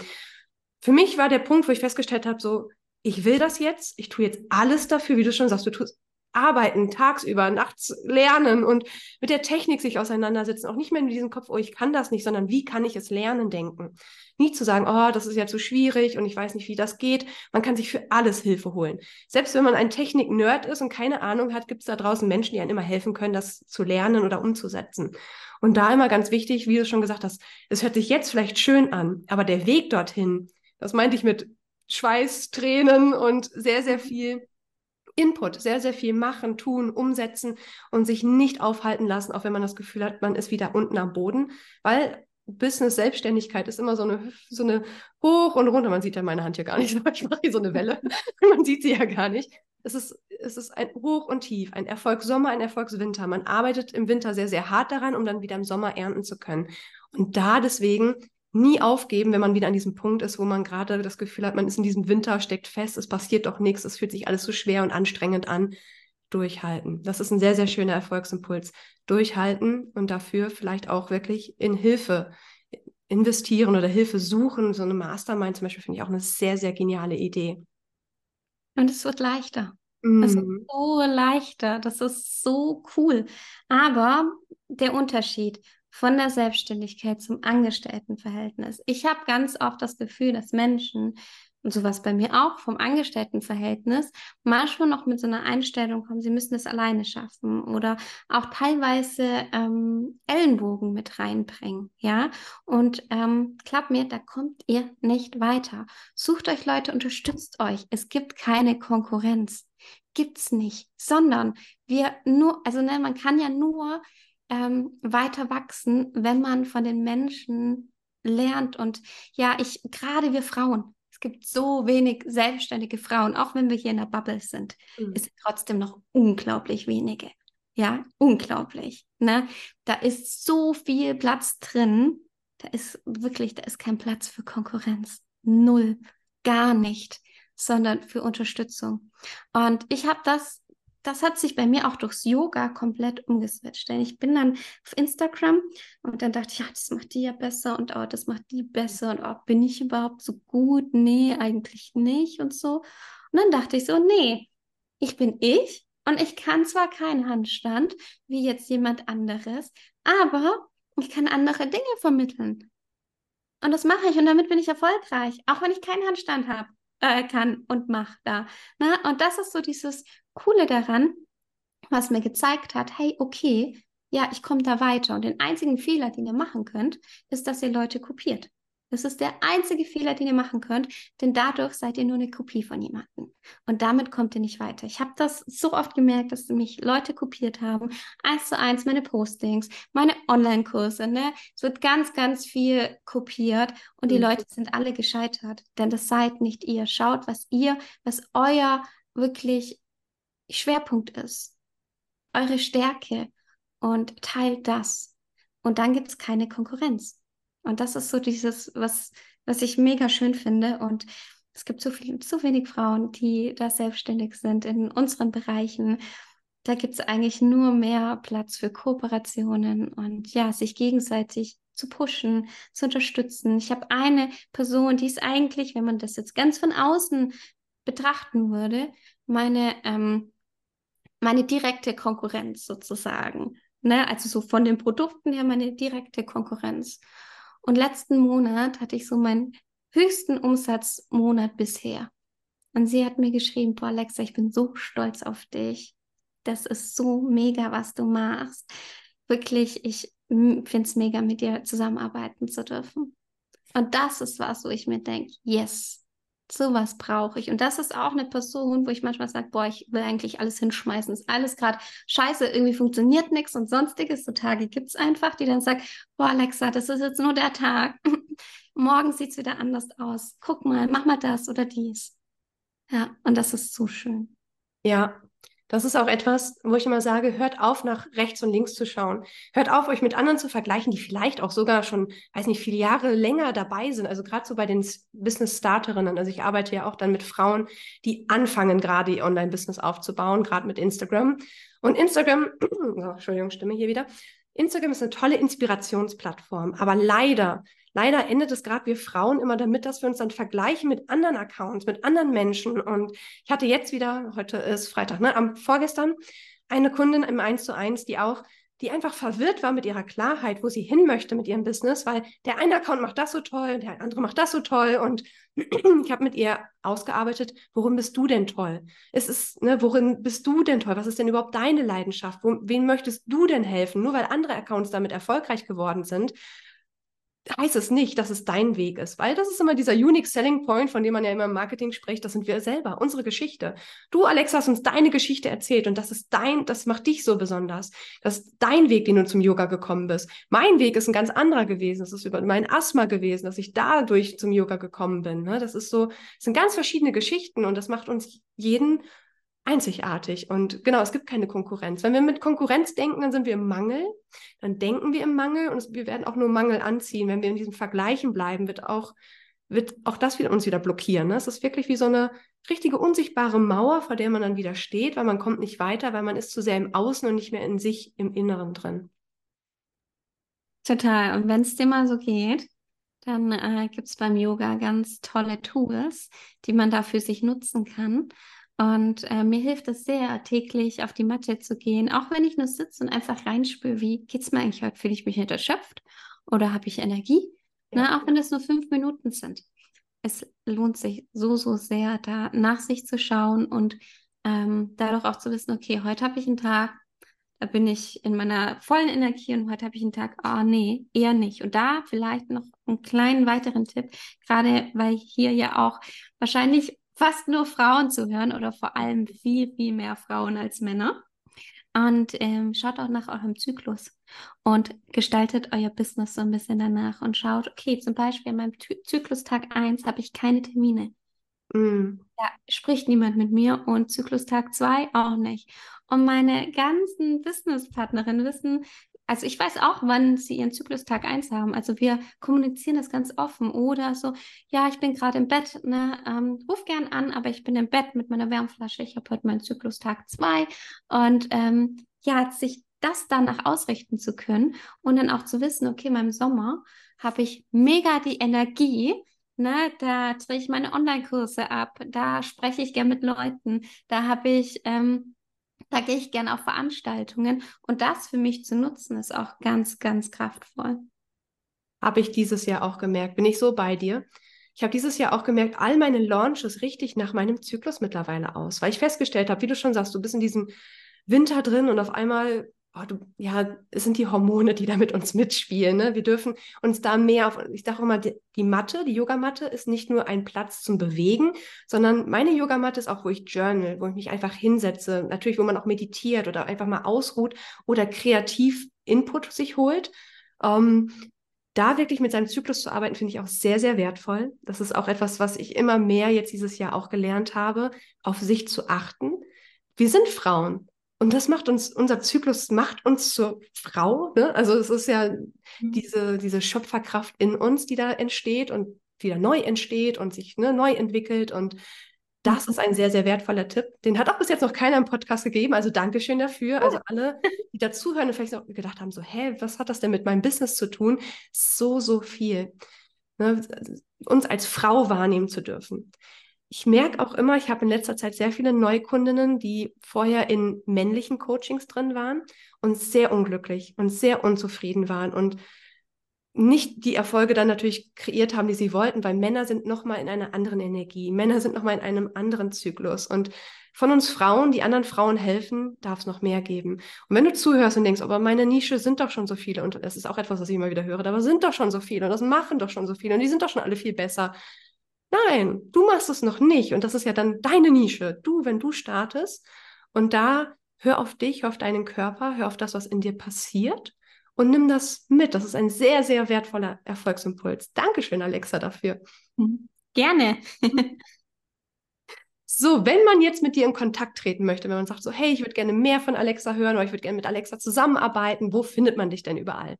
Für mich war der Punkt, wo ich festgestellt habe, so, ich will das jetzt, ich tue jetzt alles dafür, wie du schon sagst, du tust arbeiten, tagsüber, nachts lernen und mit der Technik sich auseinandersetzen. Auch nicht mehr mit diesem Kopf, oh, ich kann das nicht, sondern wie kann ich es lernen, denken. Nie zu sagen, oh, das ist ja zu schwierig und ich weiß nicht, wie das geht. Man kann sich für alles Hilfe holen. Selbst wenn man ein Technik-Nerd ist und keine Ahnung hat, gibt es da draußen Menschen, die einem immer helfen können, das zu lernen oder umzusetzen. Und da immer ganz wichtig, wie du schon gesagt hast, es hört sich jetzt vielleicht schön an, aber der Weg dorthin, das meinte ich mit Schweiß, Tränen und sehr, sehr viel Input, sehr, sehr viel machen, tun, umsetzen und sich nicht aufhalten lassen, auch wenn man das Gefühl hat, man ist wieder unten am Boden, weil Business, Selbstständigkeit ist immer so eine, so eine hoch und runter. Man sieht ja meine Hand hier gar nicht, ich mache hier so eine Welle. man sieht sie ja gar nicht. Es ist, es ist ein Hoch und Tief, ein Erfolgssommer, ein Erfolgswinter. Man arbeitet im Winter sehr, sehr hart daran, um dann wieder im Sommer ernten zu können. Und da deswegen nie aufgeben, wenn man wieder an diesem Punkt ist, wo man gerade das Gefühl hat, man ist in diesem Winter, steckt fest, es passiert doch nichts, es fühlt sich alles so schwer und anstrengend an. Durchhalten. Das ist ein sehr, sehr schöner Erfolgsimpuls. Durchhalten und dafür vielleicht auch wirklich in Hilfe investieren oder Hilfe suchen. So eine Mastermind zum Beispiel finde ich auch eine sehr, sehr geniale Idee. Und es wird leichter. Mm. Es wird mhm. so leichter. Das ist so cool. Aber der Unterschied von der Selbstständigkeit zum Angestelltenverhältnis. Ich habe ganz oft das Gefühl, dass Menschen, und sowas bei mir auch, vom Angestelltenverhältnis, manchmal noch mit so einer Einstellung kommen, sie müssen es alleine schaffen oder auch teilweise ähm, Ellenbogen mit reinbringen, ja. Und ähm, glaubt mir, da kommt ihr nicht weiter. Sucht euch Leute, unterstützt euch. Es gibt keine Konkurrenz. Gibt's nicht, sondern wir nur, also ne, man kann ja nur ähm, weiter wachsen, wenn man von den Menschen lernt. Und ja, ich, gerade wir Frauen, es gibt so wenig selbstständige Frauen, auch wenn wir hier in der Bubble sind, mhm. es sind trotzdem noch unglaublich wenige. Ja, unglaublich. Ne? Da ist so viel Platz drin. Da ist wirklich, da ist kein Platz für Konkurrenz. Null. Gar nicht. Sondern für Unterstützung. Und ich habe das das hat sich bei mir auch durchs Yoga komplett umgeswitcht. Denn ich bin dann auf Instagram und dann dachte ich, ja, das macht die ja besser und oh, das macht die besser und oh, bin ich überhaupt so gut? Nee, eigentlich nicht und so. Und dann dachte ich so, nee, ich bin ich und ich kann zwar keinen Handstand wie jetzt jemand anderes, aber ich kann andere Dinge vermitteln. Und das mache ich und damit bin ich erfolgreich, auch wenn ich keinen Handstand habe äh, kann und mache da. Ne? Und das ist so dieses Coole daran, was mir gezeigt hat, hey, okay, ja, ich komme da weiter. Und den einzigen Fehler, den ihr machen könnt, ist, dass ihr Leute kopiert. Das ist der einzige Fehler, den ihr machen könnt, denn dadurch seid ihr nur eine Kopie von jemandem. Und damit kommt ihr nicht weiter. Ich habe das so oft gemerkt, dass mich Leute kopiert haben. Eins zu eins meine Postings, meine Online-Kurse. Ne? Es wird ganz, ganz viel kopiert und die mhm. Leute sind alle gescheitert, denn das seid nicht ihr. Schaut, was ihr, was euer wirklich Schwerpunkt ist, eure Stärke und teilt das. Und dann gibt es keine Konkurrenz. Und das ist so dieses, was, was ich mega schön finde. Und es gibt so viel, so wenig Frauen, die da selbstständig sind in unseren Bereichen. Da gibt es eigentlich nur mehr Platz für Kooperationen und ja, sich gegenseitig zu pushen, zu unterstützen. Ich habe eine Person, die ist eigentlich, wenn man das jetzt ganz von außen betrachten würde, meine, ähm, meine direkte Konkurrenz sozusagen. Ne? Also so von den Produkten her meine direkte Konkurrenz. Und letzten Monat hatte ich so meinen höchsten Umsatzmonat bisher. Und sie hat mir geschrieben, boah, Alexa, ich bin so stolz auf dich. Das ist so mega, was du machst. Wirklich, ich finde es mega, mit dir zusammenarbeiten zu dürfen. Und das ist was, wo ich mir denke, yes, Sowas brauche ich. Und das ist auch eine Person, wo ich manchmal sage, boah, ich will eigentlich alles hinschmeißen. Ist alles gerade scheiße, irgendwie funktioniert nichts und sonstiges. So Tage gibt es einfach, die dann sagen, boah, Alexa, das ist jetzt nur der Tag. Morgen sieht es wieder anders aus. Guck mal, mach mal das oder dies. Ja, und das ist so schön. Ja, das ist auch etwas, wo ich immer sage, hört auf, nach rechts und links zu schauen. Hört auf, euch mit anderen zu vergleichen, die vielleicht auch sogar schon, weiß nicht, viele Jahre länger dabei sind. Also gerade so bei den Business-Starterinnen. Also ich arbeite ja auch dann mit Frauen, die anfangen, gerade ihr Online-Business aufzubauen, gerade mit Instagram. Und Instagram, oh, Entschuldigung, Stimme hier wieder. Instagram ist eine tolle Inspirationsplattform, aber leider leider endet es gerade wir Frauen immer damit, dass wir uns dann vergleichen mit anderen Accounts, mit anderen Menschen. Und ich hatte jetzt wieder, heute ist Freitag, ne, am vorgestern eine Kundin im 1 zu 1, die auch die einfach verwirrt war mit ihrer Klarheit, wo sie hin möchte mit ihrem Business, weil der eine Account macht das so toll, der andere macht das so toll und ich habe mit ihr ausgearbeitet, worin bist du denn toll? Es ist, ne, worin bist du denn toll? Was ist denn überhaupt deine Leidenschaft? Wo, wen möchtest du denn helfen? Nur weil andere Accounts damit erfolgreich geworden sind, heißt es nicht, dass es dein Weg ist, weil das ist immer dieser Unique Selling Point, von dem man ja immer im Marketing spricht, das sind wir selber, unsere Geschichte. Du, Alex, hast uns deine Geschichte erzählt und das ist dein, das macht dich so besonders. Das ist dein Weg, den du zum Yoga gekommen bist. Mein Weg ist ein ganz anderer gewesen. Das ist über mein Asthma gewesen, dass ich dadurch zum Yoga gekommen bin. Ne? Das ist so, das sind ganz verschiedene Geschichten und das macht uns jeden einzigartig. Und genau, es gibt keine Konkurrenz. Wenn wir mit Konkurrenz denken, dann sind wir im Mangel. Dann denken wir im Mangel und wir werden auch nur Mangel anziehen. Wenn wir in diesen Vergleichen bleiben, wird auch, wird auch das wieder uns wieder blockieren. Ne? Es ist wirklich wie so eine richtige unsichtbare Mauer, vor der man dann wieder steht, weil man kommt nicht weiter, weil man ist zu sehr im Außen und nicht mehr in sich, im Inneren drin. Total. Und wenn es dir mal so geht, dann äh, gibt es beim Yoga ganz tolle Tools, die man da für sich nutzen kann. Und äh, mir hilft es sehr, täglich auf die Matte zu gehen, auch wenn ich nur sitze und einfach reinspüre, wie geht es mir eigentlich heute? Fühle ich mich erschöpft oder habe ich Energie? Ja. Na, auch wenn es nur fünf Minuten sind. Es lohnt sich so, so sehr, da nach sich zu schauen und ähm, dadurch auch zu wissen, okay, heute habe ich einen Tag, da bin ich in meiner vollen Energie und heute habe ich einen Tag, oh nee, eher nicht. Und da vielleicht noch einen kleinen weiteren Tipp, gerade weil hier ja auch wahrscheinlich fast nur Frauen zuhören oder vor allem viel, viel mehr Frauen als Männer. Und ähm, schaut auch nach eurem Zyklus und gestaltet euer Business so ein bisschen danach und schaut, okay, zum Beispiel an meinem Zyklus Tag 1 habe ich keine Termine. Mm. Da spricht niemand mit mir und Zyklus Tag 2 auch nicht. Und meine ganzen Businesspartnerinnen wissen, also ich weiß auch, wann sie ihren Zyklus Tag 1 haben. Also wir kommunizieren das ganz offen. Oder so, ja, ich bin gerade im Bett, ne, ähm, ruf gern an, aber ich bin im Bett mit meiner Wärmflasche. Ich habe heute meinen Zyklus Tag 2. Und ähm, ja, sich das danach ausrichten zu können und dann auch zu wissen, okay, in meinem Sommer habe ich mega die Energie, Ne, da drehe ich meine Online-Kurse ab, da spreche ich gern mit Leuten, da habe ich ähm, da gehe ich gerne auf Veranstaltungen und das für mich zu nutzen ist auch ganz, ganz kraftvoll. Habe ich dieses Jahr auch gemerkt. Bin ich so bei dir? Ich habe dieses Jahr auch gemerkt, all meine Launches richtig nach meinem Zyklus mittlerweile aus, weil ich festgestellt habe, wie du schon sagst, du bist in diesem Winter drin und auf einmal oh, du, ja, es sind die Hormone, die da mit uns mitspielen. Ne? Wir dürfen uns da mehr auf, ich sage immer, die, die Matte, die Yogamatte ist nicht nur ein Platz zum Bewegen, sondern meine Yogamatte ist auch, wo ich journal, wo ich mich einfach hinsetze, natürlich, wo man auch meditiert oder einfach mal ausruht oder kreativ Input sich holt. Ähm, da wirklich mit seinem Zyklus zu arbeiten, finde ich auch sehr, sehr wertvoll. Das ist auch etwas, was ich immer mehr jetzt dieses Jahr auch gelernt habe, auf sich zu achten. Wir sind Frauen. Und das macht uns, unser Zyklus macht uns zur Frau. Ne? Also es ist ja mhm. diese, diese Schöpferkraft in uns, die da entsteht und wieder neu entsteht und sich ne, neu entwickelt. Und das ist ein sehr, sehr wertvoller Tipp. Den hat auch bis jetzt noch keiner im Podcast gegeben. Also Dankeschön dafür. Also alle, die dazuhören und vielleicht auch gedacht haben, so, hä, was hat das denn mit meinem Business zu tun? So, so viel. Ne? Uns als Frau wahrnehmen zu dürfen ich merke auch immer, ich habe in letzter Zeit sehr viele Neukundinnen, die vorher in männlichen Coachings drin waren und sehr unglücklich und sehr unzufrieden waren und nicht die Erfolge dann natürlich kreiert haben, die sie wollten, weil Männer sind nochmal in einer anderen Energie. Männer sind nochmal in einem anderen Zyklus. Und von uns Frauen, die anderen Frauen helfen, darf es noch mehr geben. Und wenn du zuhörst und denkst, aber meine Nische sind doch schon so viele, und das ist auch etwas, was ich immer wieder höre, aber sind doch schon so viele und das machen doch schon so viele und die sind doch schon alle viel besser Nein, du machst es noch nicht. Und das ist ja dann deine Nische. Du, wenn du startest. Und da hör auf dich, hör auf deinen Körper, hör auf das, was in dir passiert und nimm das mit. Das ist ein sehr, sehr wertvoller Erfolgsimpuls. Dankeschön, Alexa, dafür. Mhm. Gerne. so, wenn man jetzt mit dir in Kontakt treten möchte, wenn man sagt so, hey, ich würde gerne mehr von Alexa hören oder ich würde gerne mit Alexa zusammenarbeiten, wo findet man dich denn überall?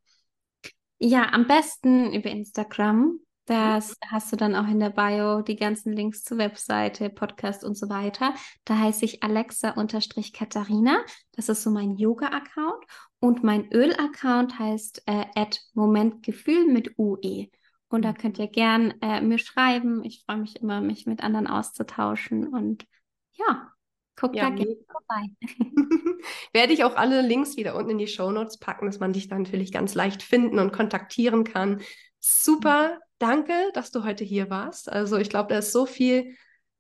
Ja, am besten über Instagram. Das hast du dann auch in der Bio, die ganzen Links zur Webseite, Podcast und so weiter. Da heiße ich Alexa-Katharina. Das ist so mein Yoga-Account. Und mein Öl-Account heißt äh, Momentgefühl mit UE. Und da könnt ihr gern äh, mir schreiben. Ich freue mich immer, mich mit anderen auszutauschen. Und ja, guckt ja, da gerne vorbei. Werde ich auch alle Links wieder unten in die Show Notes packen, dass man dich dann natürlich ganz leicht finden und kontaktieren kann. Super, danke, dass du heute hier warst. Also ich glaube, da ist so viel,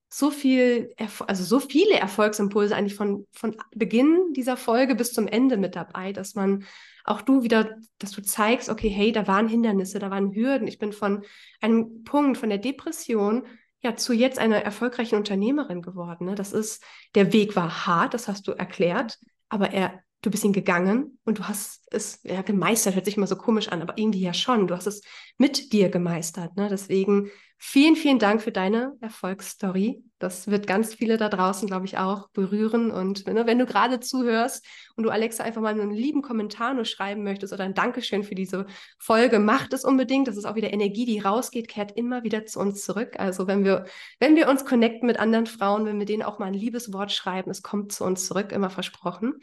so viel, Erf also so viele Erfolgsimpulse eigentlich von, von Beginn dieser Folge bis zum Ende mit dabei, dass man auch du wieder, dass du zeigst, okay, hey, da waren Hindernisse, da waren Hürden. Ich bin von einem Punkt, von der Depression ja zu jetzt einer erfolgreichen Unternehmerin geworden. Ne? Das ist, der Weg war hart, das hast du erklärt, aber er du bist ihn gegangen und du hast es ja gemeistert, hört sich immer so komisch an, aber irgendwie ja schon. Du hast es mit dir gemeistert. Ne? Deswegen vielen, vielen Dank für deine Erfolgsstory. Das wird ganz viele da draußen, glaube ich, auch berühren. Und ne, wenn du gerade zuhörst und du Alexa einfach mal einen lieben Kommentar nur schreiben möchtest oder ein Dankeschön für diese Folge, mach das unbedingt. Das ist auch wieder Energie, die rausgeht, kehrt immer wieder zu uns zurück. Also wenn wir, wenn wir uns connecten mit anderen Frauen, wenn wir denen auch mal ein liebes Wort schreiben, es kommt zu uns zurück, immer versprochen.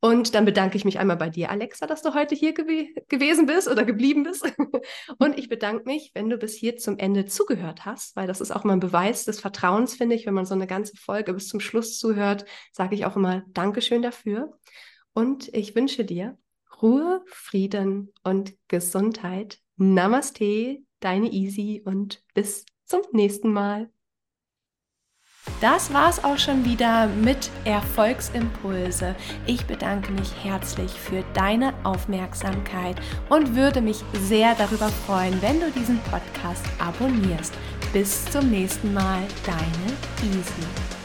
Und dann bedanke ich mich einmal bei dir, Alexa, dass du heute hier gew gewesen bist oder geblieben bist. Und ich bedanke mich, wenn du bis hier zum Ende zugehört hast, weil das ist auch mal ein Beweis des Vertrauens, finde ich. Wenn man so eine ganze Folge bis zum Schluss zuhört, sage ich auch immer Dankeschön dafür. Und ich wünsche dir Ruhe, Frieden und Gesundheit. Namaste, deine Easy und bis zum nächsten Mal. Das war's auch schon wieder mit Erfolgsimpulse. Ich bedanke mich herzlich für deine Aufmerksamkeit und würde mich sehr darüber freuen, wenn du diesen Podcast abonnierst. Bis zum nächsten Mal, deine Easy.